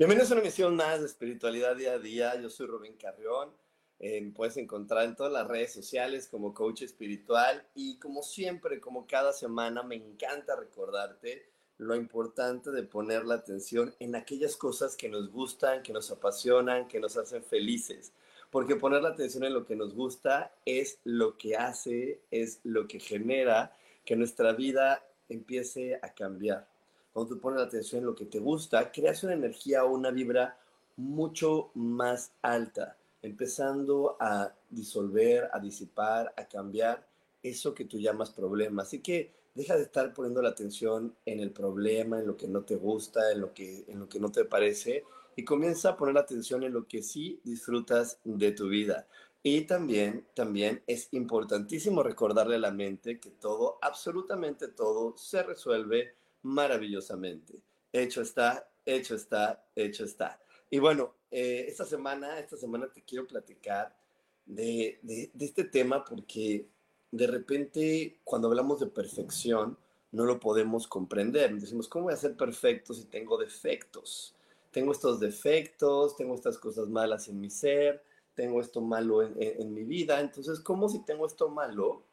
Bienvenidos a una emisión más de Espiritualidad Día a Día. Yo soy Rubén Carrión. Eh, me puedes encontrar en todas las redes sociales como coach espiritual y como siempre, como cada semana, me encanta recordarte lo importante de poner la atención en aquellas cosas que nos gustan, que nos apasionan, que nos hacen felices. Porque poner la atención en lo que nos gusta es lo que hace, es lo que genera que nuestra vida empiece a cambiar cuando tú pones la atención en lo que te gusta, creas una energía o una vibra mucho más alta, empezando a disolver, a disipar, a cambiar eso que tú llamas problema. Así que deja de estar poniendo la atención en el problema, en lo que no te gusta, en lo que, en lo que no te parece, y comienza a poner la atención en lo que sí disfrutas de tu vida. Y también, también es importantísimo recordarle a la mente que todo, absolutamente todo, se resuelve maravillosamente. Hecho está, hecho está, hecho está. Y bueno, eh, esta semana, esta semana te quiero platicar de, de, este tema porque de repente cuando hablamos de perfección no lo podemos comprender. Decimos, ¿cómo voy a ser perfecto si tengo defectos? Tengo estos defectos, tengo estas cosas malas en mi ser, tengo esto malo en, mi vida. Entonces, ¿cómo si tengo esto malo?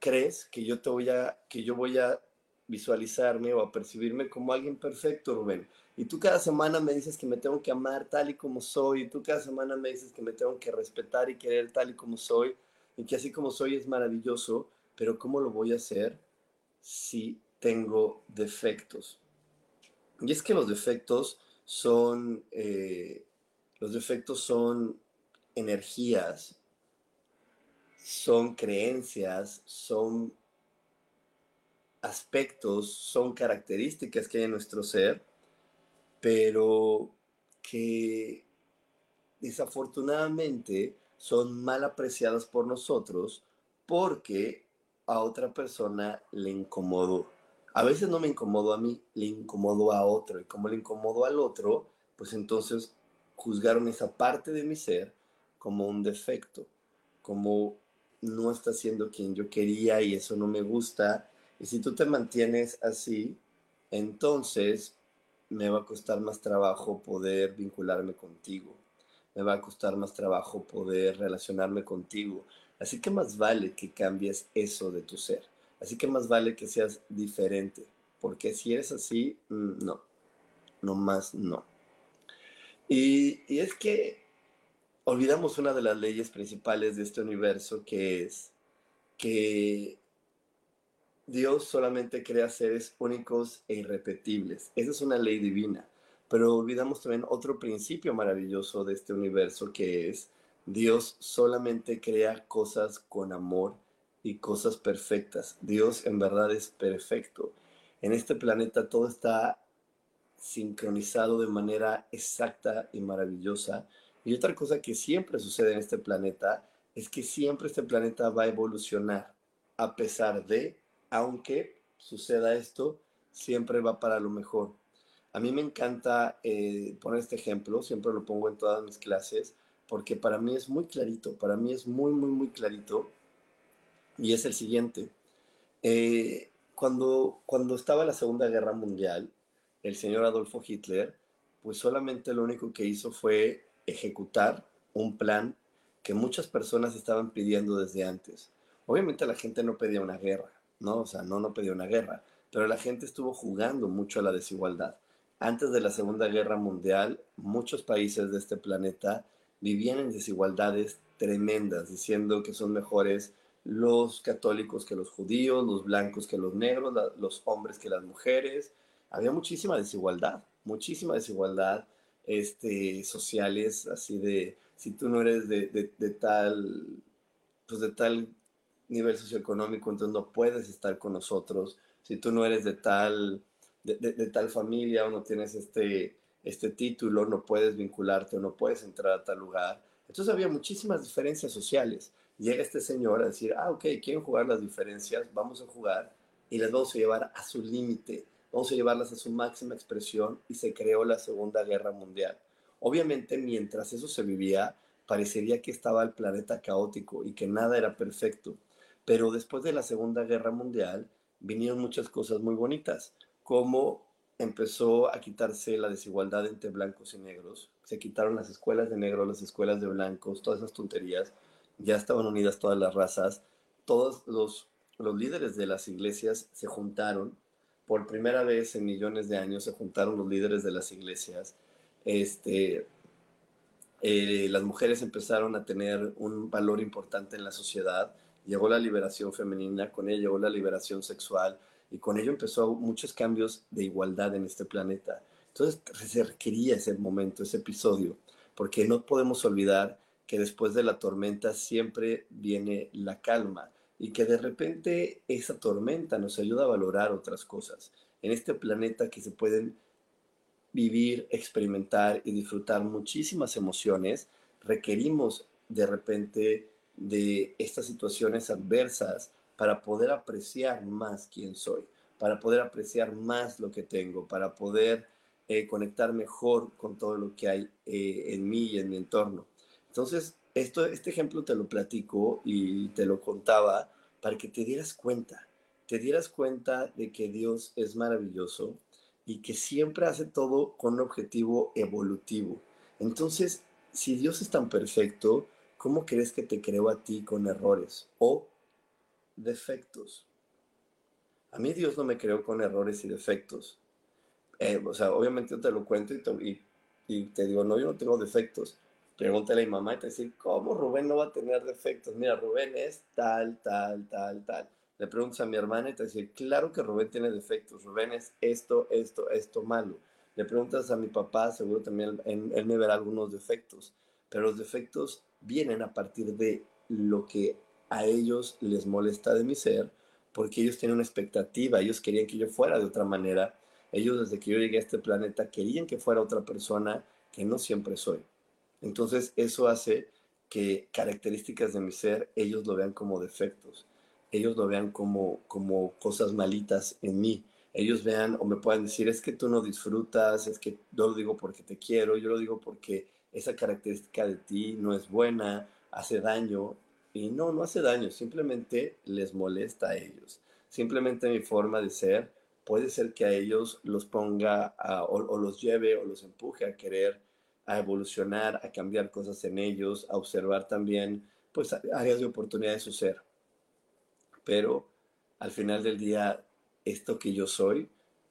crees que yo te voy a que yo voy a visualizarme o a percibirme como alguien perfecto, Rubén. Y tú cada semana me dices que me tengo que amar tal y como soy, y tú cada semana me dices que me tengo que respetar y querer tal y como soy, y que así como soy es maravilloso, pero ¿cómo lo voy a hacer si tengo defectos? Y es que los defectos son, eh, los defectos son energías, son creencias, son aspectos, son características que hay en nuestro ser, pero que desafortunadamente son mal apreciadas por nosotros porque a otra persona le incomodó. A veces no me incomodó a mí, le incomodó a otro. Y como le incomodó al otro, pues entonces juzgaron esa parte de mi ser como un defecto, como no está siendo quien yo quería y eso no me gusta y si tú te mantienes así, entonces me va a costar más trabajo poder vincularme contigo. Me va a costar más trabajo poder relacionarme contigo. Así que más vale que cambies eso de tu ser. Así que más vale que seas diferente. Porque si eres así, mm, no. No más no. Y, y es que olvidamos una de las leyes principales de este universo que es que Dios solamente crea seres únicos e irrepetibles. Esa es una ley divina. Pero olvidamos también otro principio maravilloso de este universo que es Dios solamente crea cosas con amor y cosas perfectas. Dios en verdad es perfecto. En este planeta todo está sincronizado de manera exacta y maravillosa. Y otra cosa que siempre sucede en este planeta es que siempre este planeta va a evolucionar a pesar de aunque suceda esto, siempre va para lo mejor. A mí me encanta eh, poner este ejemplo, siempre lo pongo en todas mis clases, porque para mí es muy clarito, para mí es muy, muy, muy clarito, y es el siguiente. Eh, cuando, cuando estaba la Segunda Guerra Mundial, el señor Adolfo Hitler, pues solamente lo único que hizo fue ejecutar un plan que muchas personas estaban pidiendo desde antes. Obviamente la gente no pedía una guerra, ¿no? O sea, no, no pedía una guerra, pero la gente estuvo jugando mucho a la desigualdad. Antes de la Segunda Guerra Mundial, muchos países de este planeta vivían en desigualdades tremendas, diciendo que son mejores los católicos que los judíos, los blancos que los negros, los hombres que las mujeres. Había muchísima desigualdad, muchísima desigualdad este, sociales, así de, si tú no eres de, de, tal, pues de tal nivel socioeconómico, entonces no puedes estar con nosotros. Si tú no eres de tal, de, tal familia o no tienes este, este título, no puedes vincularte o no puedes entrar a tal lugar. Entonces había muchísimas diferencias sociales. Llega este señor a decir, ah, ok, quieren jugar las diferencias, vamos a jugar y las vamos a llevar a su límite, vamos a llevarlas a su máxima expresión y se creó la Segunda Guerra Mundial. Obviamente, mientras eso se vivía, parecería que estaba el planeta caótico y que nada era perfecto. Pero después de la Segunda Guerra Mundial vinieron muchas cosas muy bonitas, como empezó a quitarse la desigualdad entre blancos y negros, se quitaron las escuelas de negros, las escuelas de blancos, todas esas tonterías, ya estaban unidas todas las razas, todos los, los líderes de las iglesias se juntaron, por primera vez en millones de años se juntaron los líderes de las iglesias, este, eh, las mujeres empezaron a tener un valor importante en la sociedad, llegó la liberación femenina, con ella llegó la liberación sexual, y con ello empezó muchos cambios de igualdad en este planeta. Entonces se requería ese momento, ese episodio, porque no podemos olvidar que después de la tormenta siempre viene la calma y que de repente esa tormenta nos ayuda a valorar otras cosas. En este planeta que se pueden vivir, experimentar y disfrutar muchísimas emociones, requerimos de repente de estas situaciones adversas para poder apreciar más quién soy, para poder apreciar más lo que tengo, para poder eh, conectar mejor con todo lo que hay eh, en mí y en mi entorno. Entonces, esto, este ejemplo te lo platico y te lo contaba para que te dieras cuenta, te dieras cuenta de que Dios es maravilloso y que siempre hace todo con un objetivo evolutivo. Entonces, si Dios es tan perfecto, ¿cómo crees que te creó a ti con errores? O defectos. A mí Dios no me creó con errores y defectos. Eh, o sea, obviamente yo te lo cuento y te, y, te, digo, no, yo no tengo defectos. Pregúntale a mi mamá y te dice, ¿cómo Rubén no va a tener defectos? Mira, Rubén es tal, tal, tal, tal. Le preguntas a mi hermana y te dice, claro que Rubén tiene defectos. Rubén es esto, esto, esto malo. Le preguntas a mi papá, seguro también él, él me verá algunos defectos. Pero los defectos vienen a partir de lo que a ellos les molesta de mi ser porque ellos tienen una expectativa, ellos querían que yo fuera de otra manera, ellos desde que yo llegué a este planeta querían que fuera otra persona que no siempre soy. Entonces eso hace que características de mi ser ellos lo vean como defectos, ellos lo vean como, como cosas malitas en mí, ellos vean o me puedan decir es que tú no disfrutas, es que yo lo digo porque te quiero, yo lo digo porque esa característica de ti no es buena, hace daño, y no, no hace daño, simplemente les molesta a ellos. Simplemente mi forma de ser puede ser que a ellos los ponga o, los lleve o los empuje a querer a evolucionar, a cambiar cosas en ellos, a observar también pues áreas de oportunidad de su ser. Pero al final del día, esto que yo soy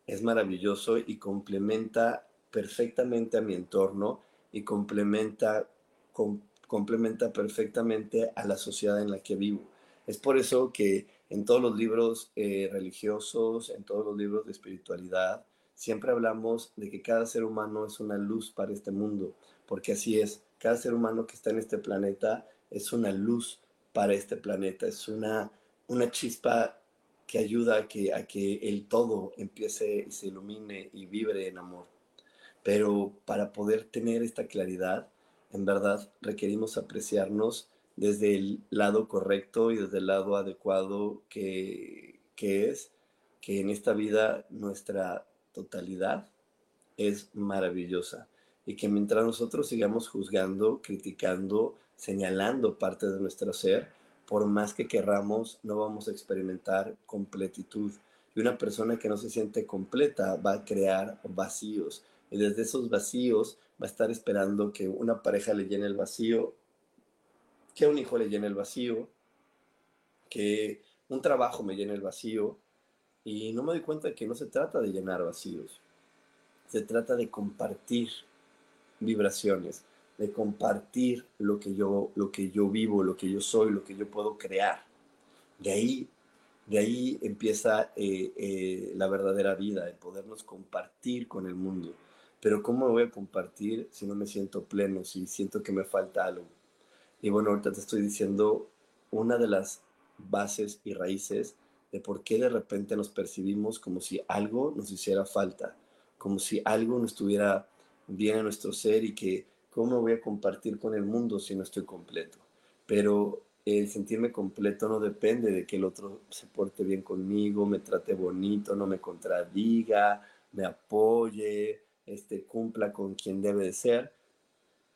es maravilloso y complementa perfectamente a mi entorno y complementa complementa perfectamente a la sociedad en la que vivo. Es por eso que en todos los libros eh, religiosos, en todos los libros de espiritualidad, siempre hablamos de que cada ser humano es una luz para este mundo, porque así es, cada ser humano que está en este planeta es una luz para este planeta, es una, una chispa que ayuda a que, a que el todo empiece y se ilumine y vibre en amor. Pero para poder tener esta claridad, en verdad requerimos apreciarnos desde el lado correcto y desde el lado adecuado que, que es que en esta vida nuestra totalidad es maravillosa y que mientras nosotros sigamos juzgando, criticando, señalando partes de nuestro ser, por más que querramos, no vamos a experimentar completitud. Y una persona que no se siente completa va a crear vacíos. Y desde esos vacíos va a estar esperando que una pareja le llene el vacío, que un hijo le llene el vacío, que un trabajo me llene el vacío. Y no me doy cuenta que no se trata de llenar vacíos, se trata de compartir vibraciones, de compartir lo que yo, lo que yo vivo, lo que yo soy, lo que yo puedo crear. De ahí, de ahí empieza eh, eh, la verdadera vida, el podernos compartir con el mundo. Pero ¿cómo voy a compartir si no me siento pleno, si siento que me falta algo? Y bueno, ahorita te estoy diciendo una de las bases y raíces de por qué de repente nos percibimos como si algo nos hiciera falta, como si algo no estuviera bien en nuestro ser y que cómo voy a compartir con el mundo si no estoy completo. Pero el sentirme completo no depende de que el otro se porte bien conmigo, me trate bonito, no me contradiga, me apoye, este, cumpla con quien debe de ser.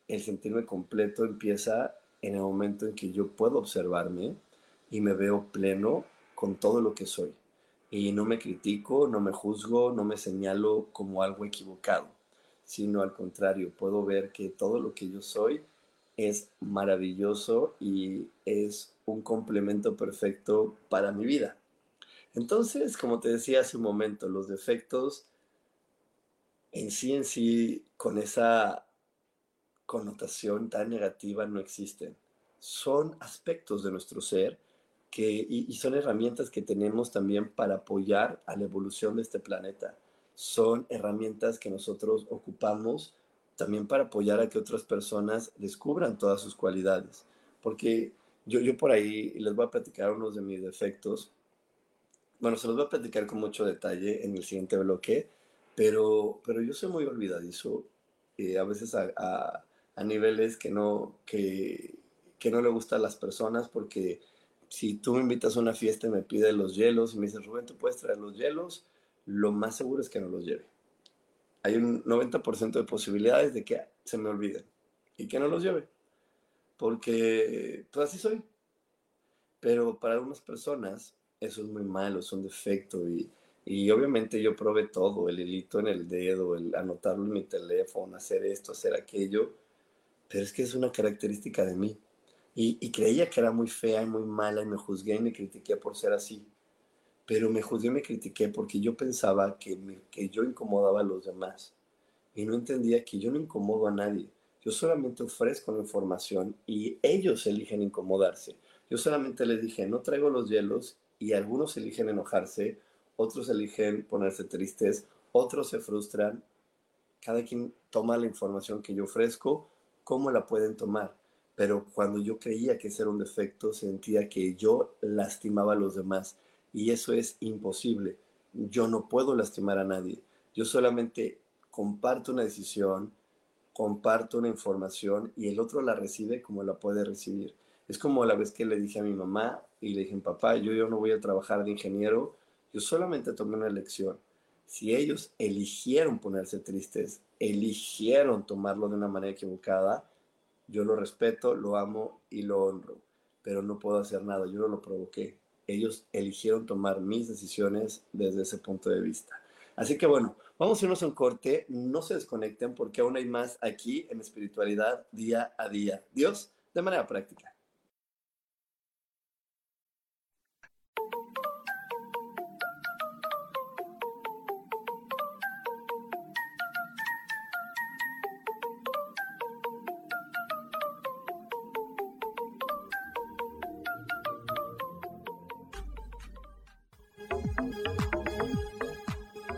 El sentirme completo empieza en el momento en que yo puedo observarme y me veo pleno con todo lo que soy. Y no me critico, no me juzgo, no me señalo como algo equivocado, sino al contrario, puedo ver que todo lo que yo soy es maravilloso y es un complemento perfecto para mi vida. Entonces, como te decía hace un momento, los defectos en sí, en sí, con esa connotación tan negativa no existen. Son aspectos de nuestro ser y, son herramientas que tenemos también para apoyar a la evolución de este planeta. Son herramientas que nosotros ocupamos también para apoyar a que otras personas descubran todas sus cualidades. Porque yo, yo por ahí les voy a platicar unos de mis defectos. Bueno, se los voy a platicar con mucho detalle en el siguiente bloque, pero, pero yo soy muy olvidadizo, eh, a veces a, a, a, niveles que no, que, que no le gustan a las personas porque si tú me invitas a una fiesta y me pides los hielos y me dices, Rubén, ¿tú puedes traer los hielos? Lo más seguro es que no los lleve. Hay un 90% de posibilidades de que se me olviden y que no los lleve. Porque, pues así soy. Pero para algunas personas eso es muy malo, es un defecto y, y obviamente yo probé todo, el hilito en el dedo, el anotarlo en mi teléfono, hacer esto, hacer aquello, pero es que es una característica de mí y, creía que era muy fea y muy mala y me juzgué y me critiqué por ser así. Pero me juzgué y me critiqué porque yo pensaba que, que yo incomodaba a los demás. Y no entendía que yo no incomodo a nadie. Yo solamente ofrezco la información y ellos eligen incomodarse. Yo solamente les dije, no traigo los hielos y algunos eligen enojarse, otros eligen ponerse tristes, otros se frustran. Cada quien toma la información que yo ofrezco, cómo la pueden tomar pero cuando yo creía que ese era un defecto, sentía que yo lastimaba a los demás y eso es imposible. Yo no puedo lastimar a nadie. Yo solamente comparto una decisión, comparto una información y el otro la recibe como la puede recibir. Es como la vez que le dije a mi mamá y le dije, papá, yo, yo no voy a trabajar de ingeniero, yo solamente tomé una elección. Si ellos eligieron ponerse tristes, eligieron tomarlo de una manera equivocada, yo lo respeto, lo amo y lo honro, pero no puedo hacer nada, yo no lo provoqué. Ellos eligieron tomar mis decisiones desde ese punto de vista. Así que bueno, vamos a irnos a un corte, no se desconecten porque aún hay más aquí en espiritualidad día a día. Dios, de manera práctica.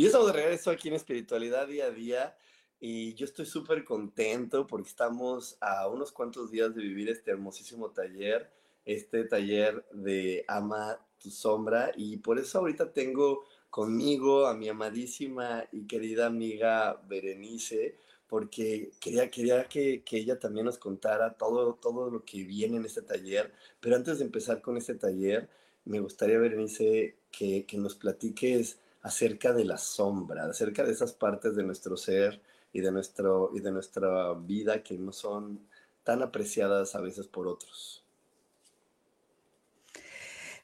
Y estamos de regreso aquí en Espiritualidad Día a Día y yo estoy súper contento porque estamos a unos cuantos días de vivir este hermosísimo taller, este taller de Ama tu Sombra y por eso ahorita tengo conmigo a mi amadísima y querida amiga Berenice porque quería, quería que, que, ella también nos contara todo, todo lo que viene en este taller. Pero antes de empezar con este taller, me gustaría, Berenice, que, que nos platiques acerca de la sombra, acerca de esas partes de nuestro ser y de, nuestro, y de nuestra vida que no son tan apreciadas a veces por otros.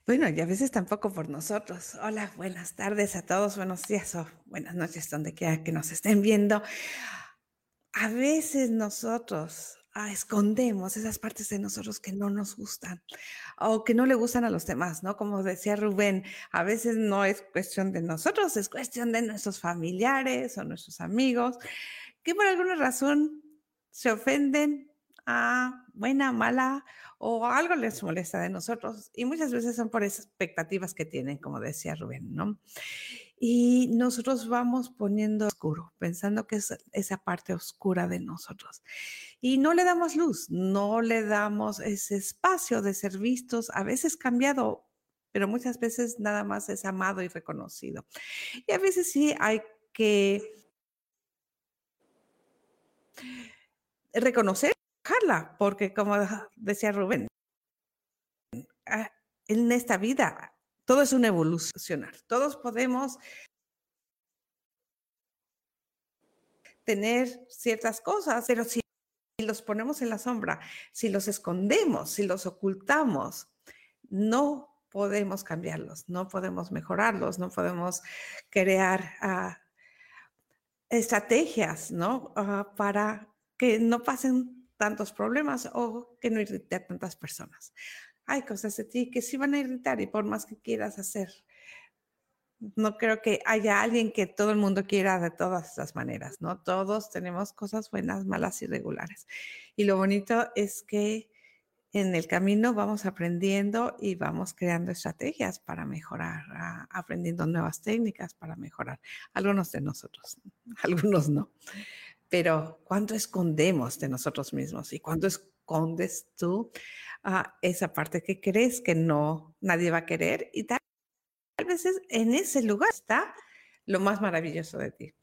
Bueno, y a veces tampoco por nosotros. Hola, buenas tardes a todos, buenos días o buenas noches, donde quiera que nos estén viendo. A veces nosotros ah, escondemos esas partes de nosotros que no nos gustan o que no le gustan a los demás, ¿no? Como decía Rubén, a veces no es cuestión de nosotros, es cuestión de nuestros familiares o nuestros amigos, que por alguna razón se ofenden a buena, mala o algo les molesta de nosotros y muchas veces son por expectativas que tienen, como decía Rubén, ¿no? Y nosotros vamos poniendo oscuro, pensando que es esa parte oscura de nosotros. Y no le damos luz, no le damos ese espacio de ser vistos, a veces cambiado, pero muchas veces nada más es amado y reconocido. Y a veces sí hay que reconocer, porque como decía Rubén, ah, en esta vida todo es un evolucionar. Todos podemos tener ciertas cosas, pero si los ponemos en la sombra, si los escondemos, si los ocultamos, no podemos cambiarlos, no podemos mejorarlos, no podemos crear ah, estrategias, ¿no? Ah, para que no pasen tantos problemas o que no irrite a tantas personas hay cosas de ti que sí van a irritar y por más que quieras hacer, no creo que haya alguien que todo el mundo quiera de todas las maneras, ¿no? Todos tenemos cosas buenas, malas y regulares. Y lo bonito es que en el camino vamos aprendiendo y vamos creando estrategias para mejorar, aprendiendo nuevas técnicas para mejorar. Algunos de nosotros, algunos no. Pero ¿cuánto escondemos de nosotros mismos y cuánto escondes tú esa parte que crees que no, nadie va a querer y tal, vez en ese lugar está lo más maravilloso de ti.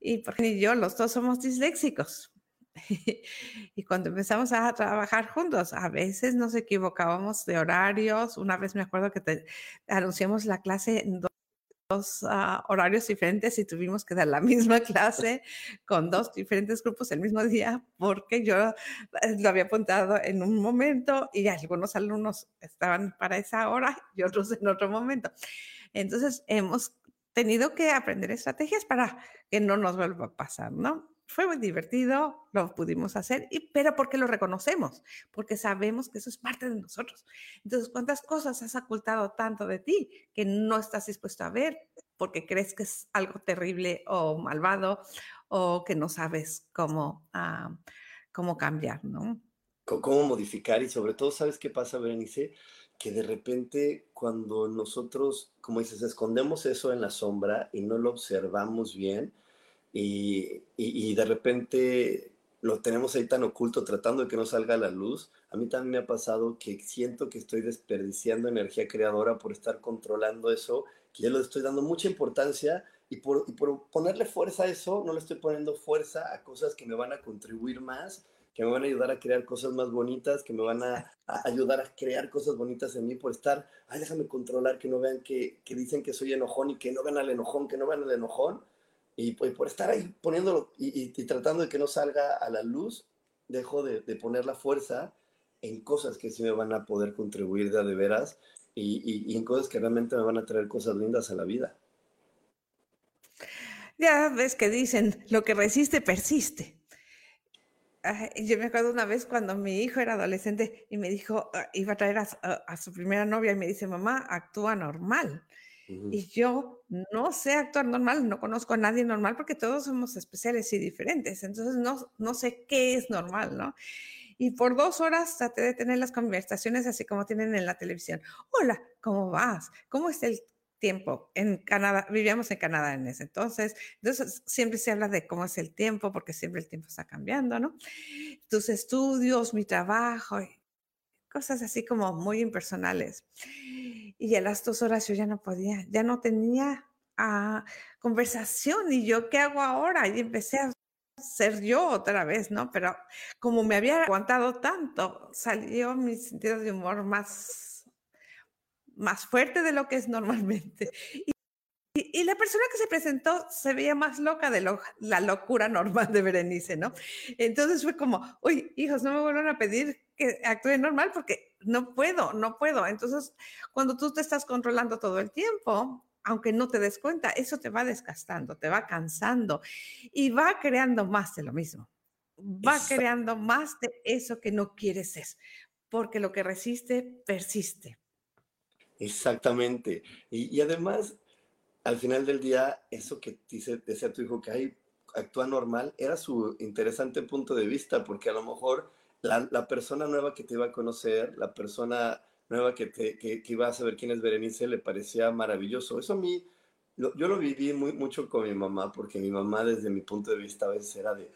Y porque yo, los dos somos disléxicos. y cuando empezamos a trabajar juntos, a veces nos equivocábamos de horarios. Una vez me acuerdo que te anunciamos la clase en dos ah, horarios diferentes y tuvimos que dar la misma clase con dos diferentes grupos el mismo día porque yo eh, lo había apuntado en un momento y algunos alumnos estaban para esa hora y otros en otro momento. Entonces hemos tenido que aprender estrategias para que no nos vuelva a pasar, ¿no? Fue muy divertido, lo pudimos hacer, y, pero porque lo reconocemos, porque sabemos que eso es parte de nosotros. Entonces, ¿cuántas cosas has ocultado tanto de ti que no estás dispuesto a ver porque crees que es algo terrible o malvado o que no sabes cómo, ah, cómo cambiar, ¿no? Cómo modificar y sobre todo, ¿sabes qué pasa, Berenice? Que de repente cuando nosotros, como dices, escondemos eso en la sombra y no lo observamos bien, y, y, de repente lo tenemos ahí tan oculto tratando de que no salga la luz. A mí también me ha pasado que siento que estoy desperdiciando energía creadora por estar controlando eso, que ya lo estoy dando mucha importancia y por, y por ponerle fuerza a eso, no le estoy poniendo fuerza a cosas que me van a contribuir más, que me van a ayudar a crear cosas más bonitas, que me van a, ayudar a crear cosas bonitas en mí por estar, ay, déjame controlar, que no vean que, que dicen que soy enojón y que no vean al enojón, que no vean al enojón y pues, por estar ahí poniéndolo y, tratando de que no salga a la luz, dejo de, poner la fuerza en cosas que sí me van a poder contribuir de, de veras y, en cosas que realmente me van a traer cosas lindas a la vida. Ya ves que dicen, lo que resiste, persiste. Yo me acuerdo una vez cuando mi hijo era adolescente y me dijo, ah, iba a traer a su primera novia y me dice, mamá, actúa normal. Y yo no sé actuar normal, no conozco a nadie normal porque todos somos especiales y diferentes. Entonces no, no sé qué es normal, ¿no? Y por dos horas traté de tener las conversaciones así como tienen en la televisión. Hola, ¿cómo vas? ¿Cómo es el tiempo? En Canadá, vivíamos en Canadá en ese entonces. Entonces siempre se habla de cómo es el tiempo porque siempre el tiempo está cambiando, ¿no? Tus estudios, mi trabajo, cosas así como muy impersonales. Y a las dos horas yo ya no podía, ya no tenía ah, conversación y yo, ¿qué hago ahora? Y empecé a ser yo otra vez, ¿no? Pero como me había aguantado tanto, salió mi sentido de humor más, más fuerte de lo que es normalmente. Y, la persona que se presentó se veía más loca de lo, la locura normal de Berenice, ¿no? Entonces fue como, uy, hijos, no me vuelvan a pedir que actúe normal porque no puedo, no puedo. Entonces, cuando tú te estás controlando todo el tiempo, aunque no te des cuenta, eso te va desgastando, te va cansando y va creando más de lo mismo. Va creando más de eso que no quieres ser, porque lo que resiste, persiste. Exactamente. Y, además, al final del día, eso que dice, decía tu hijo que ahí actúa normal, era su interesante punto de vista, porque a lo mejor la, persona nueva que te iba a conocer, la persona nueva que, te, que, iba a saber quién es Berenice, le parecía maravilloso. Eso a mí, yo lo viví muy, mucho con mi mamá, porque mi mamá desde mi punto de vista a veces era de,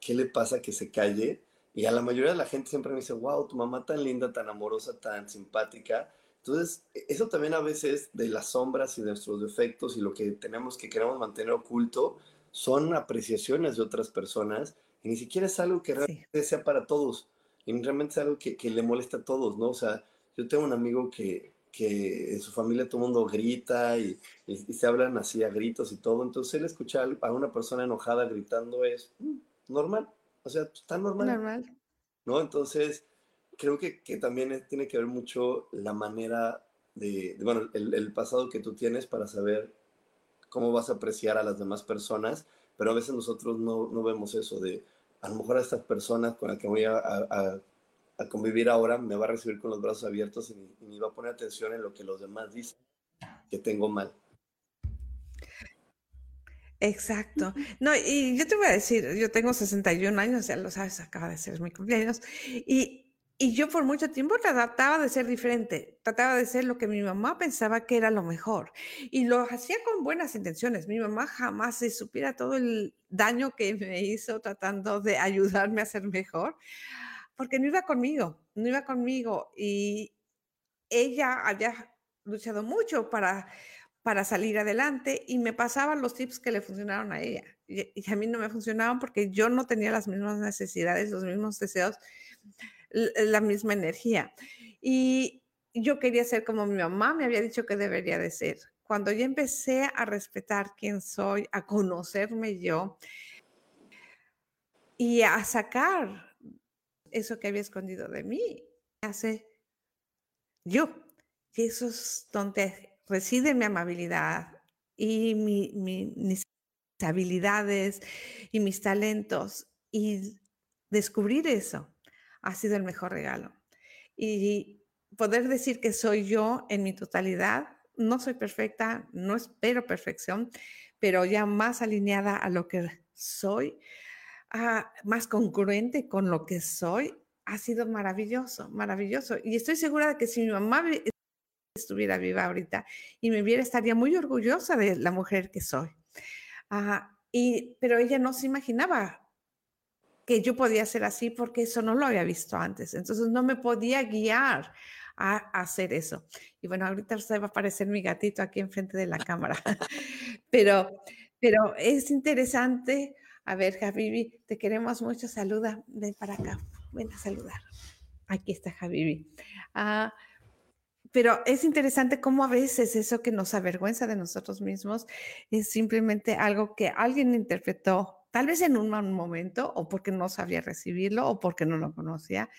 ¿qué le pasa que se calle? Y a la mayoría de la gente siempre me dice, wow, tu mamá tan linda, tan amorosa, tan simpática. Entonces, e, eso también a veces de las sombras y de nuestros defectos y lo que tenemos que queremos mantener oculto son apreciaciones de otras personas y ni siquiera es algo que realmente sea para todos, y realmente es algo que, que, le molesta a todos, ¿no? O sea, yo tengo un amigo que, que en su familia todo el mundo grita y, y, se hablan así a gritos y todo, entonces él escuchar a una persona enojada gritando es mm, normal, o sea, está normal. Normal. ¿No? Entonces, creo que, que también tiene que ver mucho la manera de, de bueno, el, el, pasado que tú tienes para saber cómo vas a apreciar a las demás personas, pero a veces nosotros no, no vemos eso de, a lo mejor a estas personas con las que voy a, convivir ahora me va a recibir con los brazos abiertos y, me va a poner atención en lo que los demás dicen que tengo mal. Exacto. No, y yo te voy a decir, yo tengo 61 años, ya lo sabes, acaba de ser mi cumpleaños, y y yo por mucho tiempo trataba de ser diferente, trataba de ser lo que mi mamá pensaba que era lo mejor. Y lo hacía con buenas intenciones. Mi mamá jamás se supiera todo el daño que me hizo tratando de ayudarme a ser mejor, porque no iba conmigo, no iba conmigo. Y ella había luchado mucho para, para salir adelante y me pasaban los tips que le funcionaron a ella. Y, y a mí no me funcionaban porque yo no tenía las mismas necesidades, los mismos deseos la misma energía. Y yo quería ser como mi mamá me había dicho que debería de ser. Cuando yo empecé a respetar quién soy, a conocerme yo y a sacar eso que había escondido de mí, hace yo. Y eso es donde reside mi amabilidad y mis habilidades y mis talentos. Y descubrir eso ha sido el mejor regalo. Y poder decir que soy yo en mi totalidad, no soy perfecta, no espero perfección, pero ya más alineada a lo que soy, ah, más congruente con lo que soy, ha sido maravilloso, maravilloso. Y estoy segura de que si mi mamá estuviera viva ahorita y me viera, estaría muy orgullosa de la mujer que soy. Ah, y, pero ella no se imaginaba que yo podía ser así porque eso no lo había visto antes. Entonces no me podía guiar a, hacer eso. Y bueno, ahorita se va a aparecer mi gatito aquí enfrente de la cámara. pero, pero es interesante. A ver, Javibi, te queremos mucho. Saluda, ven para acá, ven a saludar. Aquí está Javibi. Ah, pero es interesante cómo a veces eso que nos avergüenza de nosotros mismos es simplemente algo que alguien interpretó, tal vez en un momento, o porque no sabía recibirlo, o porque no lo conocía,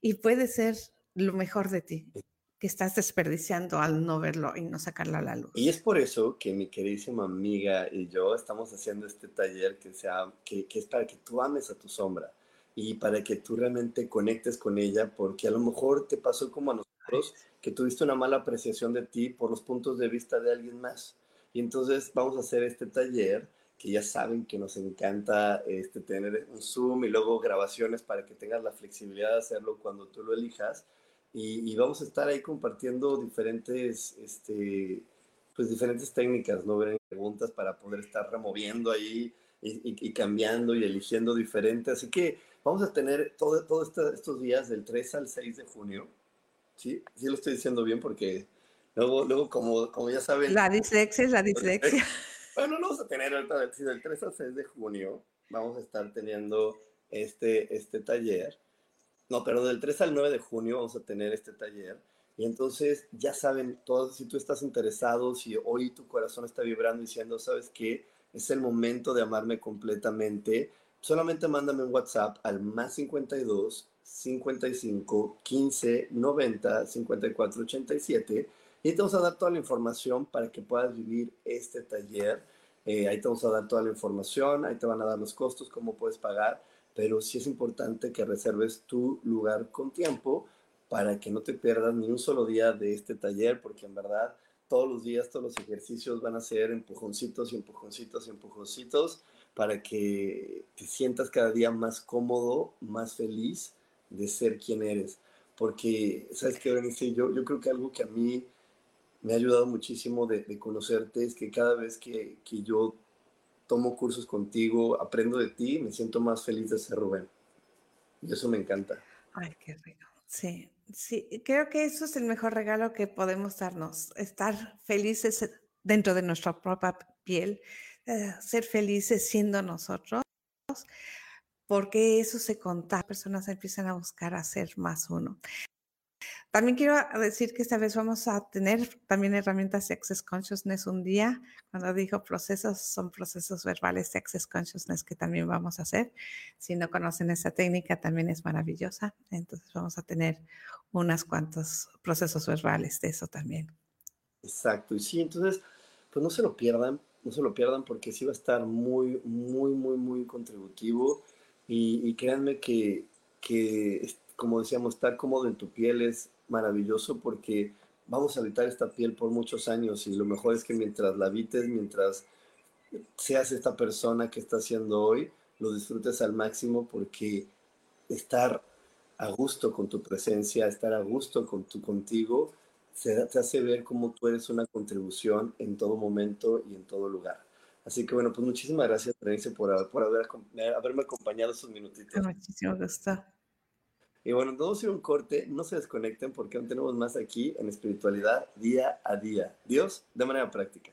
y puede ser lo mejor de ti, que estás desperdiciando al no verlo y no sacarlo a la luz. Y es por eso que mi queridísima amiga y yo estamos haciendo este taller que, sea, que, que es para que tú ames a tu sombra y para que tú realmente conectes con ella, porque a lo mejor te pasó como a nosotros, que tuviste una mala apreciación de ti por los puntos de vista de alguien más. Y entonces vamos a hacer este taller que ya saben que nos encanta este, tener un Zoom y luego grabaciones para que tengas la flexibilidad de hacerlo cuando tú lo elijas. Y, vamos a estar ahí compartiendo diferentes, este, pues diferentes técnicas, ¿no? Preguntas para poder estar removiendo ahí y, cambiando y eligiendo diferente. Así que vamos a tener todos todo estos días del 3 al 6 de junio Sí, sí lo estoy diciendo bien porque luego, luego como, como ya saben... La dislexia es la dislexia. Bueno, no vamos a tener ahorita del 3 al 6 de junio, vamos a estar teniendo este, este taller. No, pero del 3 al 9 de junio vamos a tener este taller. Y entonces ya saben, todos, si tú estás interesado, si hoy tu corazón está vibrando diciendo, ¿sabes qué? Es el momento de amarme completamente. Solamente mándame un WhatsApp al más 52 55 15 90 54 87 y te vamos a dar toda la información para que puedas vivir este taller. Eh, ahí te vamos a dar toda la información, ahí te van a dar los costos, cómo puedes pagar, pero sí es importante que reserves tu lugar con tiempo para que no te pierdas ni un solo día de este taller, porque en verdad todos los días, todos los ejercicios van a ser empujoncitos y empujoncitos y empujoncitos para que te sientas cada día más cómodo, más feliz de ser quien eres. Porque, ¿sabes qué, Berenice? Yo, yo creo que algo que a mí me ha ayudado muchísimo de, conocerte es que cada vez que, que, yo tomo cursos contigo, aprendo de ti, me siento más feliz de ser Rubén. Y eso me encanta. Ay, qué rico. Sí, sí, creo que eso es el mejor regalo que podemos darnos, estar felices dentro de nuestra propia piel, eh, ser felices siendo nosotros porque eso se contagia, personas empiezan a buscar hacer más uno. También quiero decir que esta vez vamos a tener también herramientas de Access Consciousness un día. Cuando dijo procesos, son procesos verbales de Access Consciousness que también vamos a hacer. Si no conocen esa técnica, también es maravillosa. Entonces vamos a tener unas cuantos procesos verbales de eso también. Exacto. Y sí, entonces, pues no se lo pierdan, no se lo pierdan porque sí va a estar muy, muy, muy, muy contributivo y, créanme que, que, como decíamos, estar cómodo en tu piel es maravilloso porque vamos a habitar esta piel por muchos años y lo mejor es que mientras la habites, mientras seas esta persona que estás siendo hoy, lo disfrutes al máximo porque estar a gusto con tu presencia, estar a gusto con tu, contigo, se, te hace ver cómo tú eres una contribución en todo momento y en todo lugar. Así que bueno, pues muchísimas gracias, Berenice, por, por haber, haberme acompañado esos minutitos. Muchísimo gusto. Y bueno, vamos a un corte, no se desconecten porque aún tenemos más aquí en espiritualidad día a día. Dios de manera práctica.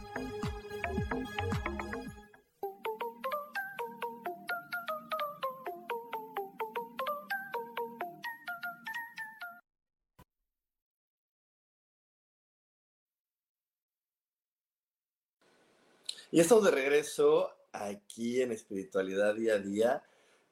Y estamos de regreso aquí en Espiritualidad Día a Día.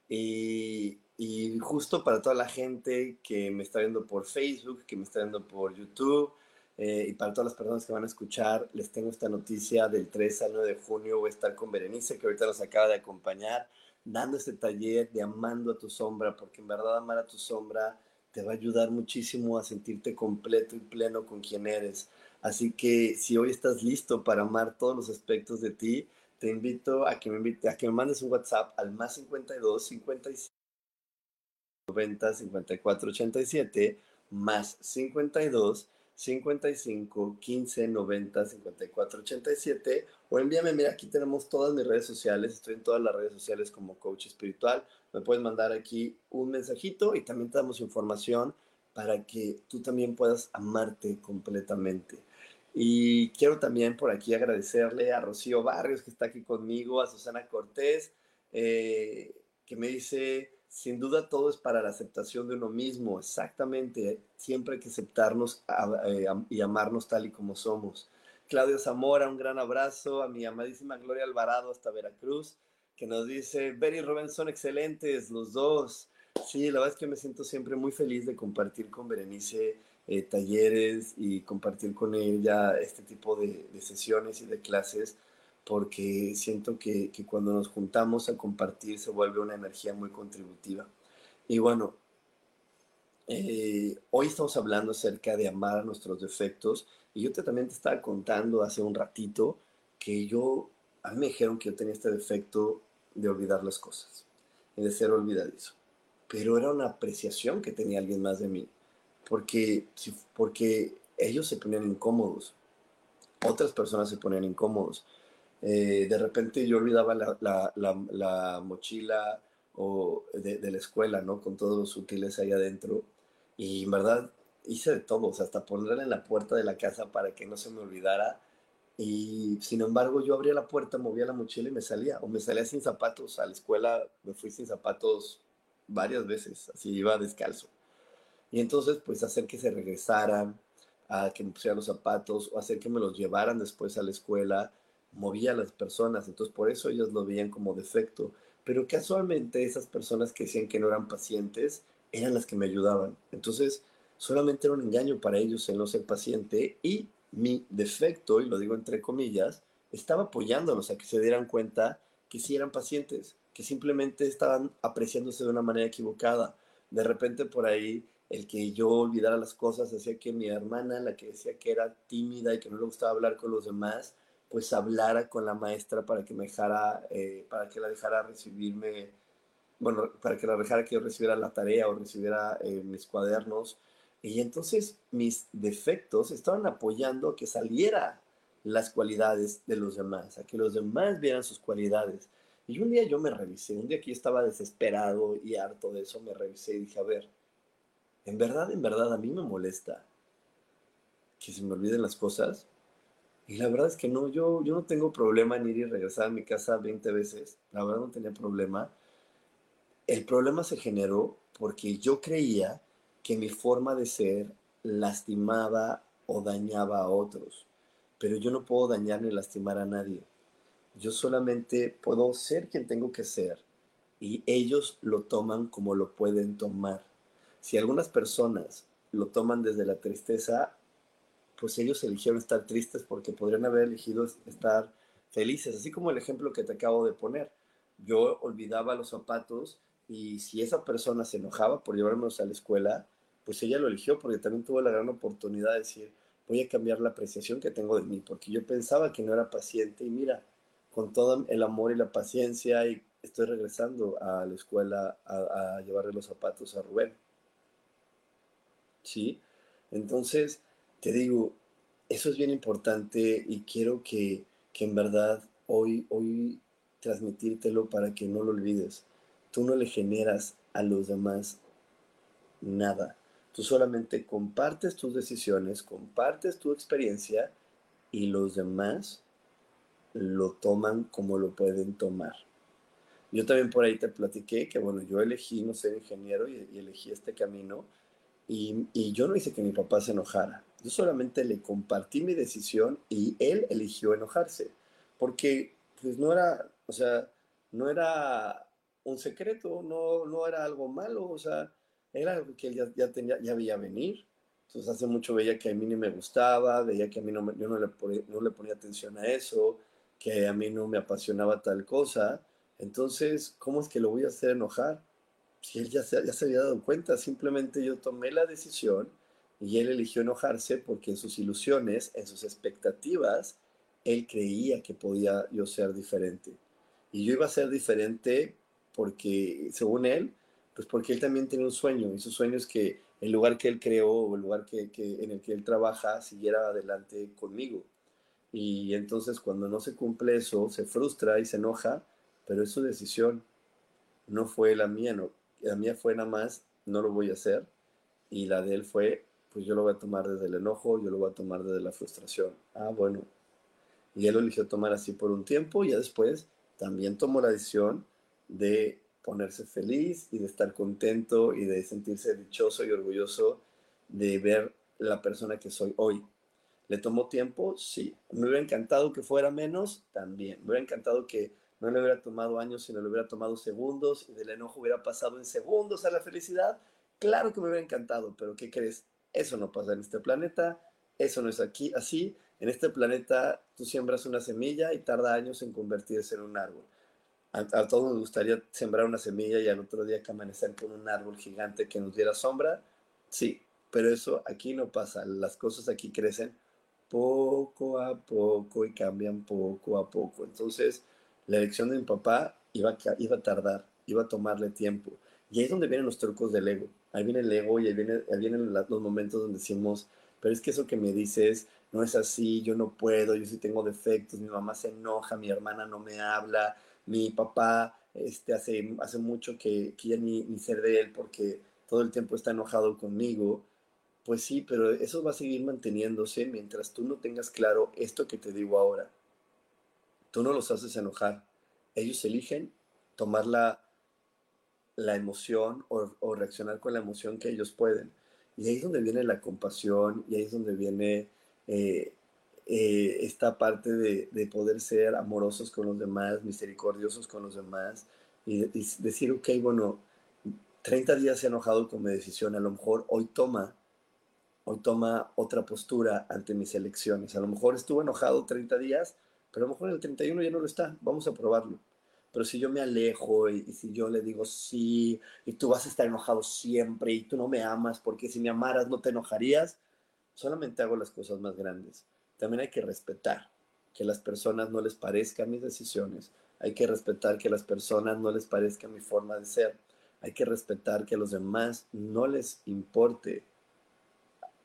Y, y, justo para toda la gente que me está viendo por Facebook, que me está viendo por YouTube, eh, y para todas las personas que van a escuchar, les tengo esta noticia del 3 al 9 de junio. Voy a estar con Berenice, que ahorita nos acaba de acompañar, dando este taller de amando a tu sombra, porque en verdad amar a tu sombra te va a ayudar muchísimo a sentirte completo y pleno con quien eres Así que si hoy estás listo para amar todos los aspectos de ti, te invito a que me, invite, a que me mandes un WhatsApp al más 52 55 90 54 87 más 52 55 15 90 54 87 o envíame, mira, aquí tenemos todas mis redes sociales, estoy en todas las redes sociales como coach espiritual, me puedes mandar aquí un mensajito y también te damos información para que tú también puedas amarte completamente. Y quiero también por aquí agradecerle a Rocío Barrios, que está aquí conmigo, a Susana Cortés, eh, que me dice, sin duda todo es para la aceptación de uno mismo, exactamente, siempre hay que aceptarnos eh, y amarnos tal y como somos. Claudio Zamora, un gran abrazo, a mi amadísima Gloria Alvarado hasta Veracruz, que nos dice, Berry y Rubén son excelentes los dos. Sí, la verdad es que me siento siempre muy feliz de compartir con Berenice eh, talleres y compartir con ella este tipo de, sesiones y de clases, porque siento que, que, cuando nos juntamos a compartir se vuelve una energía muy contributiva. Y bueno, eh, hoy estamos hablando acerca de amar a nuestros defectos y yo te, también te estaba contando hace un ratito que yo, a mí me dijeron que yo tenía este defecto de olvidar las cosas de ser olvidadizo, pero era una apreciación que tenía alguien más de mí porque, porque ellos se ponían incómodos, otras personas se ponían incómodos. Eh, de repente yo olvidaba la, mochila o de, la escuela, ¿no? Con todos los útiles ahí adentro. Y en verdad hice de todo, hasta ponerla en la puerta de la casa para que no se me olvidara. Y sin embargo, yo abría la puerta, movía la mochila y me salía. O me salía sin zapatos. A la escuela me fui sin zapatos varias veces, así iba descalzo. Y entonces, pues hacer que se regresaran, a que me pusieran los zapatos o hacer que me los llevaran después a la escuela, movía a las personas. Entonces, por eso ellos lo veían como defecto. Pero casualmente esas personas que decían que no eran pacientes eran las que me ayudaban. Entonces, solamente era un engaño para ellos el no ser paciente y mi defecto, y lo digo entre comillas, estaba apoyándolos a que se dieran cuenta que sí eran pacientes, que simplemente estaban apreciándose de una manera equivocada. De repente por ahí el que yo olvidara las cosas hacía que mi hermana, la que decía que era tímida y que no le gustaba hablar con los demás, pues hablara con la maestra para que me dejara, eh, para que la dejara recibirme, bueno, para que la dejara que yo recibiera la tarea o recibiera eh, mis cuadernos. Y entonces mis defectos estaban apoyando que saliera las cualidades de los demás, a que los demás vieran sus cualidades. Y un día yo me revisé, un día que estaba desesperado y harto de eso, me revisé y dije, a ver, en verdad, en verdad, a mí me molesta que se me olviden las cosas. Y la verdad es que no, yo, yo no tengo problema en ir y regresar a mi casa 20 veces. La verdad no tenía problema. El problema se generó porque yo creía que mi forma de ser lastimaba o dañaba a otros. Pero yo no puedo dañar ni lastimar a nadie. Yo solamente puedo ser quien tengo que ser y ellos lo toman como lo pueden tomar. Si algunas personas lo toman desde la tristeza, pues ellos eligieron estar tristes porque podrían haber elegido estar felices, así como el ejemplo que te acabo de poner. Yo olvidaba los zapatos y si esa persona se enojaba por llevármelos a la escuela, pues ella lo eligió porque también tuvo la gran oportunidad de decir, voy a cambiar la apreciación que tengo de mí, porque yo pensaba que no era paciente y mira, con todo el amor y la paciencia estoy regresando a la escuela a llevarle los zapatos a Rubén. ¿Sí? Entonces, te digo, eso es bien importante y quiero que, en verdad hoy, hoy transmitírtelo para que no lo olvides. Tú no le generas a los demás nada. Tú solamente compartes tus decisiones, compartes tu experiencia y los demás lo toman como lo pueden tomar. Yo también por ahí te platiqué que, bueno, yo elegí no ser ingeniero y, y elegí este camino y, yo no hice que mi papá se enojara. Yo solamente le compartí mi decisión y él eligió enojarse, porque pues no era, o sea, no era un secreto, no, no era algo malo, o sea, era algo que él ya, ya, tenía, ya veía venir. Entonces hace mucho veía que a mí ni me gustaba, veía que a mí no, yo no le, no le ponía atención a eso, que a mí no me apasionaba tal cosa. Entonces, ¿cómo es que lo voy a hacer enojar? Si él ya se, ya se había dado cuenta, simplemente yo tomé la decisión y él eligió enojarse porque en sus ilusiones, en sus expectativas, él creía que podía yo ser diferente. Y yo iba a ser diferente porque, según él, pues porque él también tenía un sueño, y su sueño es que el lugar que él creó o el lugar que, que, en el que él trabaja siguiera adelante conmigo. Y entonces cuando no se cumple eso, se frustra y se enoja, pero es su decisión, no fue la mía, no. La mía fue nada más, no lo voy a hacer, y la de él fue, pues yo lo voy a tomar desde el enojo, yo lo voy a tomar desde la frustración. Ah, bueno. Y él eligió tomar así por un tiempo y ya después también tomó la decisión de ponerse feliz y de estar contento y de sentirse dichoso y orgulloso de ver la persona que soy hoy. ¿Le tomó tiempo? Sí. ¿Me hubiera encantado que fuera menos? También. Me hubiera encantado que no le hubiera tomado años, sino le hubiera tomado segundos y del enojo hubiera pasado en segundos a la felicidad. Claro que me hubiera encantado, pero ¿qué crees? Eso no pasa en este planeta, eso no es aquí así. En este planeta tú siembras una semilla y tarda años en convertirse en un árbol. A, todos nos gustaría sembrar una semilla y al otro día que amanecer con un árbol gigante que nos diera sombra. Sí, pero eso aquí no pasa. Las cosas aquí crecen poco a poco y cambian poco a poco. Entonces, la elección de mi papá iba a, iba a tardar, iba a tomarle tiempo. Y ahí es donde vienen los trucos del ego. Ahí viene el ego y ahí, viene, vienen los momentos donde decimos, pero es que eso que me dices no es así, yo no puedo, yo sí tengo defectos, mi mamá se enoja, mi hermana no me habla, mi papá este, hace, hace mucho que, que ya ni, ni ser de él porque todo el tiempo está enojado conmigo. Pues sí, pero eso va a seguir manteniéndose mientras tú no tengas claro esto que te digo ahora. Tú no los haces enojar. Ellos eligen tomar la, la emoción o, reaccionar con la emoción que ellos pueden. Y ahí es donde viene la compasión y ahí es donde viene eh, eh, esta parte de, poder ser amorosos con los demás, misericordiosos con los demás y, decir, ok, bueno, 30 días he enojado con mi decisión, a lo mejor hoy toma, hoy toma otra postura ante mis elecciones. A lo mejor estuvo enojado 30 días, pero a lo mejor el 31 ya no lo está. Vamos a probarlo. Pero si yo me alejo y, si yo le digo sí, y tú vas a estar enojado siempre y tú no me amas porque si me amaras no te enojarías, solamente hago las cosas más grandes. También hay que respetar que las personas no les parezcan mis decisiones. Hay que respetar que a las personas no les parezca mi forma de ser. Hay que respetar que a los demás no les importe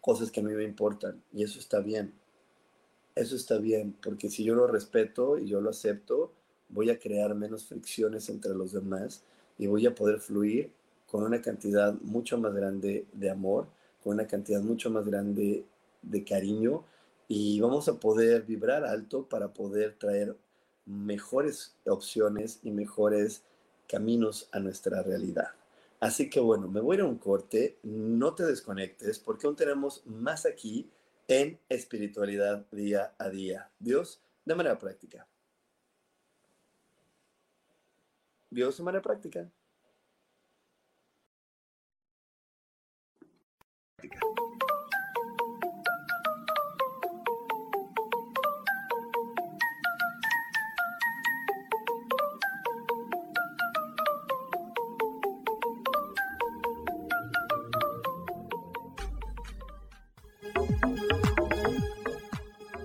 cosas que a mí me importan. Y eso está bien. Eso está bien, porque si yo lo respeto y yo lo acepto, voy a crear menos fricciones entre los demás y voy a poder fluir con una cantidad mucho más grande de amor, con una cantidad mucho más grande de cariño y vamos a poder vibrar alto para poder traer mejores opciones y mejores caminos a nuestra realidad. Así que bueno, me voy a un corte, no te desconectes porque aún tenemos más aquí en espiritualidad día a día. Dios, de manera práctica. Dios de manera práctica.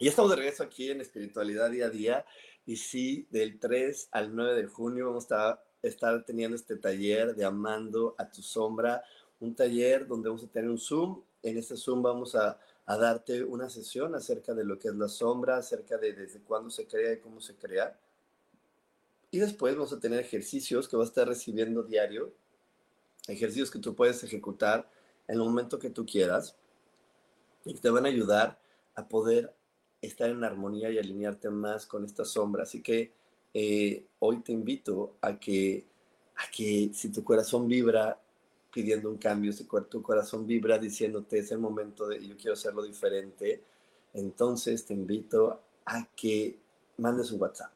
Y estamos de regreso aquí en Espiritualidad Día a Día. Y sí, del 3 al 9 de junio vamos a estar teniendo este taller de Amando a tu sombra, un taller donde vamos a tener un Zoom. En este Zoom vamos a, a darte una sesión acerca de lo que es la sombra, acerca de desde cuándo se crea y cómo se crea. Y después vamos a tener ejercicios que vas a estar recibiendo diario, ejercicios que tú puedes ejecutar en el momento que tú quieras y que te van a ayudar a poder estar en armonía y alinearte más con esta sombra. Así que eh, hoy te invito a que, a que si tu corazón vibra pidiendo un cambio, si tu corazón vibra diciéndote es el momento de yo quiero hacerlo diferente, entonces te invito a que mandes un WhatsApp.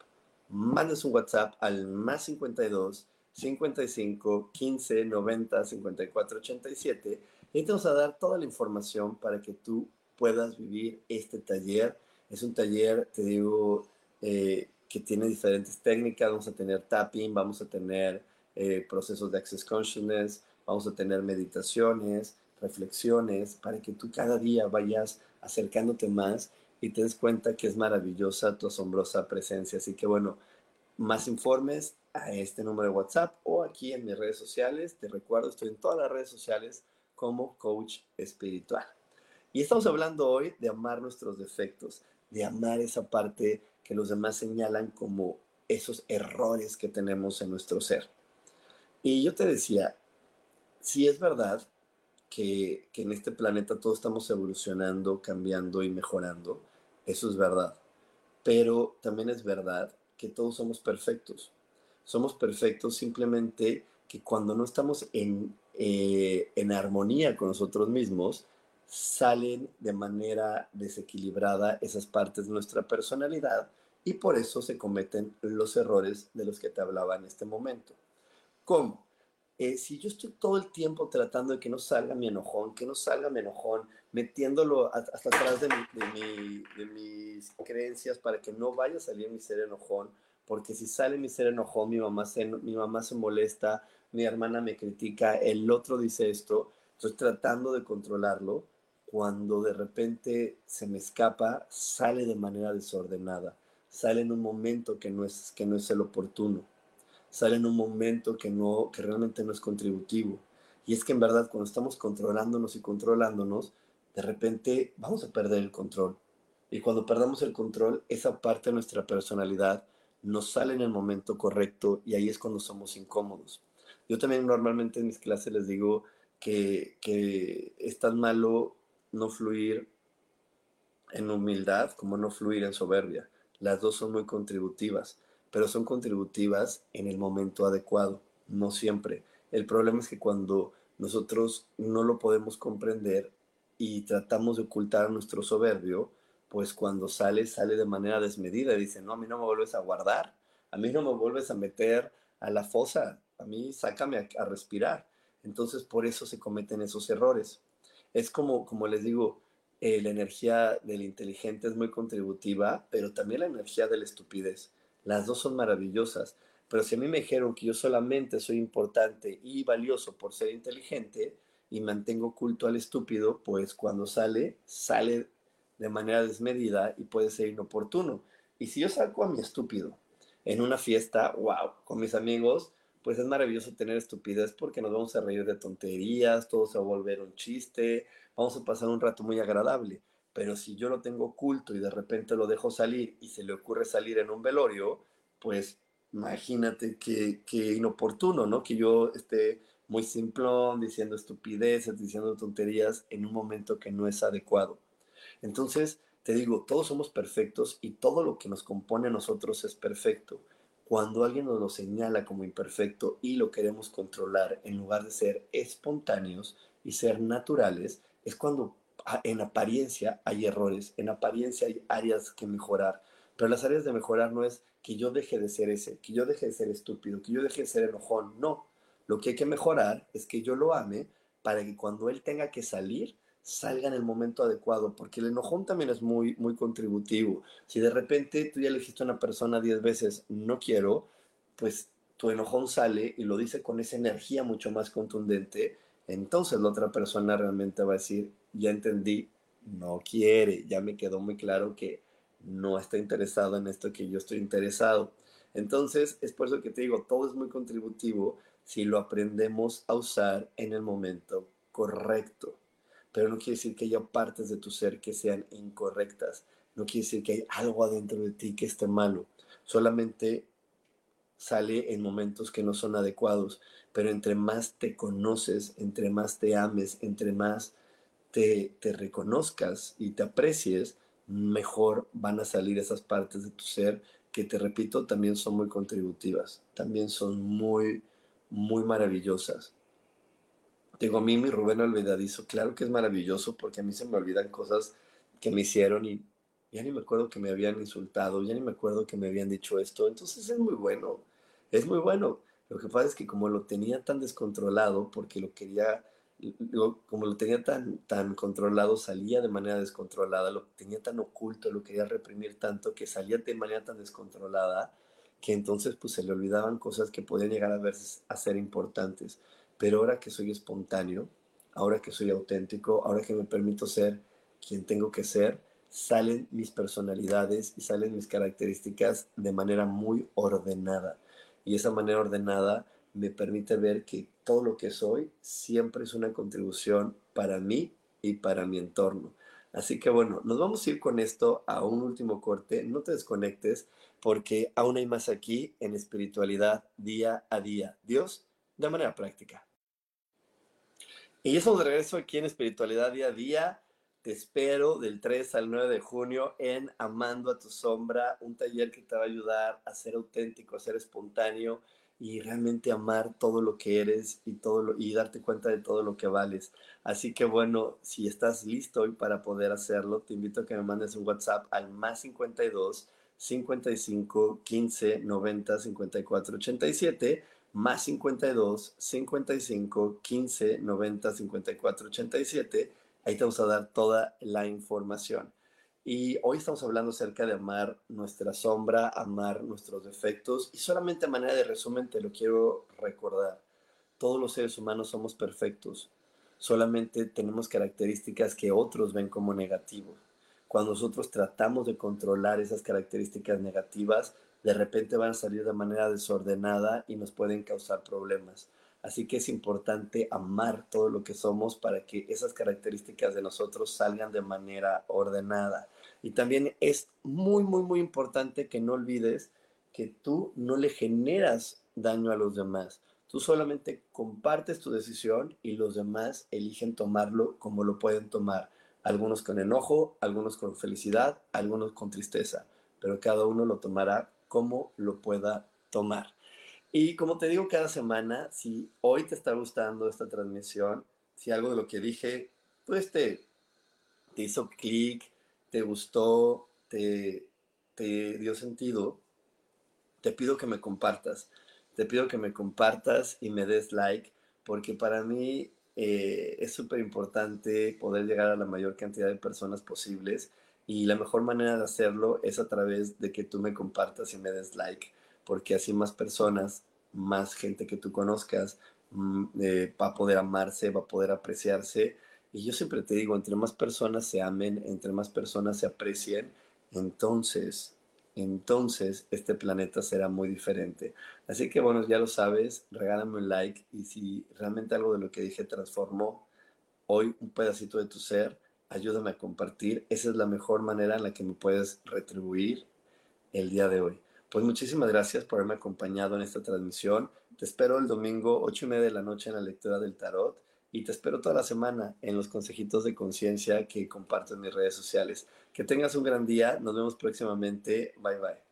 Mandes un WhatsApp al más 52 55 15 90 54 87 y te vamos a dar toda la información para que tú puedas vivir este taller es un taller, te digo, eh, que tiene diferentes técnicas. Vamos a tener tapping, vamos a tener eh, procesos de access consciousness, vamos a tener meditaciones, reflexiones, para que tú cada día vayas acercándote más y te des cuenta que es maravillosa tu asombrosa presencia. Así que bueno, más informes a este número de WhatsApp o aquí en mis redes sociales. Te recuerdo, estoy en todas las redes sociales como coach espiritual. Y estamos hablando hoy de amar nuestros defectos de amar esa parte que los demás señalan como esos errores que tenemos en nuestro ser. Y yo te decía, si es verdad que, que en este planeta todos estamos evolucionando, cambiando y mejorando, eso es verdad. Pero también es verdad que todos somos perfectos. Somos perfectos simplemente que cuando no estamos en, eh, en armonía con nosotros mismos, salen de manera desequilibrada esas partes de nuestra personalidad y por eso se cometen los errores de los que te hablaba en este momento. ¿Cómo? Eh, si yo estoy todo el tiempo tratando de que no salga mi enojón, que no salga mi enojón, metiéndolo hasta atrás de, de, mis creencias para que no vaya a salir mi ser enojón, porque si sale mi ser enojón, mi mamá se, mi mamá se molesta, mi hermana me critica, el otro dice esto, estoy tratando de controlarlo, cuando de repente se me escapa, sale de manera desordenada, sale en un momento que no es, que no es el oportuno, sale en un momento que, no, que realmente no es contributivo. Y es que en verdad cuando estamos controlándonos y controlándonos, de repente vamos a perder el control. Y cuando perdamos el control, esa parte de nuestra personalidad nos sale en el momento correcto y ahí es cuando somos incómodos. Yo también normalmente en mis clases les digo que, que es tan malo no fluir en humildad como no fluir en soberbia. Las dos son muy contributivas, pero son contributivas en el momento adecuado, no siempre. El problema es que cuando nosotros no lo podemos comprender y tratamos de ocultar nuestro soberbio, pues cuando sale, sale de manera desmedida. Dice, no, a mí no me vuelves a guardar, a mí no me vuelves a meter a la fosa, a mí sácame a, respirar. Entonces, por eso se cometen esos errores. Es como, como les digo, eh, la energía del inteligente es muy contributiva, pero también la energía de la estupidez. Las dos son maravillosas. Pero si a mí me dijeron que yo solamente soy importante y valioso por ser inteligente y mantengo culto al estúpido, pues cuando sale, sale de manera desmedida y puede ser inoportuno. Y si yo saco a mi estúpido en una fiesta, wow, con mis amigos, pues es maravilloso tener estupidez porque nos vamos a reír de tonterías, todo se va a volver un chiste, vamos a pasar un rato muy agradable. Pero si yo lo tengo oculto y de repente lo dejo salir y se le ocurre salir en un velorio, pues imagínate que, inoportuno, ¿no? Que yo esté muy simplón, diciendo estupideces, diciendo tonterías en un momento que no es adecuado. Entonces, te digo, todos somos perfectos y todo lo que nos compone a nosotros es perfecto. Cuando alguien nos lo señala como imperfecto y lo queremos controlar en lugar de ser espontáneos y ser naturales, es cuando en apariencia hay errores, en apariencia hay áreas que mejorar, pero las áreas de mejorar no es que yo deje de ser ese, que yo deje de ser estúpido, que yo deje de ser enojón, no. Lo que hay que mejorar es que yo lo ame para que cuando él tenga que salir, salga en el momento adecuado, porque el enojón también es muy, muy contributivo. Si de repente tú ya le dijiste a una persona diez veces, no quiero, pues tu enojón sale y lo dice con esa energía mucho más contundente, entonces la otra persona realmente va a decir, ya entendí, no quiere, ya me quedó muy claro que no está interesado en esto que yo estoy interesado. Entonces, es por eso que te digo, todo es muy contributivo si lo aprendemos a usar en el momento correcto. Pero no quiere decir que haya partes de tu ser que sean incorrectas. No quiere decir que hay algo adentro de ti que esté malo. Solamente sale en momentos que no son adecuados. Pero entre más te conoces, entre más te ames, entre más te, te reconozcas y te aprecies, mejor van a salir esas partes de tu ser que te repito, también son muy contributivas, también son muy, muy maravillosas. Tengo a mí mi Rubén olvidadizo, claro que es maravilloso porque a mí se me olvidan cosas que me hicieron y ya ni me acuerdo que me habían insultado, ya ni me acuerdo que me habían dicho esto, entonces es muy bueno, es muy bueno. Lo que pasa es que como lo tenía tan descontrolado porque lo quería como lo tenía tan, tan controlado, salía de manera descontrolada, lo tenía tan oculto, lo quería reprimir tanto, que salía de manera tan descontrolada, que entonces pues se le olvidaban cosas que podían llegar a, verse, a ser importantes. Pero ahora que soy espontáneo, ahora que soy auténtico, ahora que me permito ser quien tengo que ser, salen mis personalidades y salen mis características de manera muy ordenada. Y esa manera ordenada me permite ver que todo lo que soy siempre es una contribución para mí y para mi entorno. Así que bueno, nos vamos a ir con esto a un último corte. No te desconectes porque aún hay más aquí en espiritualidad día a día. Dios, de manera práctica. Y eso de regreso aquí en espiritualidad día a día. Te espero del 3 al 9 de junio en Amando a tu sombra, un taller que te va a ayudar a ser auténtico, a ser espontáneo y realmente amar todo lo que eres y, todo y darte cuenta de todo lo que vales. Así que bueno, si estás listo hoy para poder hacerlo, te invito a que me mandes un WhatsApp al más 52 55 15 90 54 87 más 52 55 15 90 54 87. Ahí te vamos a dar toda la información. Y hoy estamos hablando acerca de amar nuestra sombra, amar nuestros defectos. Y solamente a manera de resumen te lo quiero recordar. Todos los seres humanos somos perfectos. Solamente tenemos características que otros ven como negativos. Cuando nosotros tratamos de controlar esas características negativas, de repente van a salir de manera desordenada y nos pueden causar problemas. Así que es importante amar todo lo que somos para que esas características de nosotros salgan de manera ordenada. Y también es muy, muy, muy importante que no olvides que tú no le generas daño a los demás. Tú solamente compartes tu decisión y los demás eligen tomarlo como lo pueden tomar. Algunos con enojo, algunos con felicidad, algunos con tristeza, pero cada uno lo tomará como lo pueda tomar. Y como te digo cada semana, si hoy te está gustando esta transmisión, si algo de lo que dije, pues te, te hizo clic, te gustó, te, te dio sentido, te pido que me compartas. Te pido que me compartas y me des like, porque para mí eh, es súper importante poder llegar a la mayor cantidad de personas posibles y la mejor manera de hacerlo es a través de que tú me compartas y me des like, porque así más personas, más gente que tú conozcas mm, eh, va a poder amarse, va a poder apreciarse. Y yo siempre te digo, entre más personas se amen, entre más personas se aprecien, entonces entonces este planeta será muy diferente. Así que bueno, ya lo sabes, regálame un like y si realmente algo de lo que dije transformó hoy un pedacito de tu ser, ayúdame a compartir. Esa es la mejor manera en la que me puedes retribuir el día de hoy. Pues muchísimas gracias por haberme acompañado en esta transmisión. Te espero el domingo 8 y media de la noche en la lectura del tarot y te espero toda la semana en los consejitos de conciencia que comparto en mis redes sociales. Que tengas un gran día. Nos vemos próximamente. Bye bye.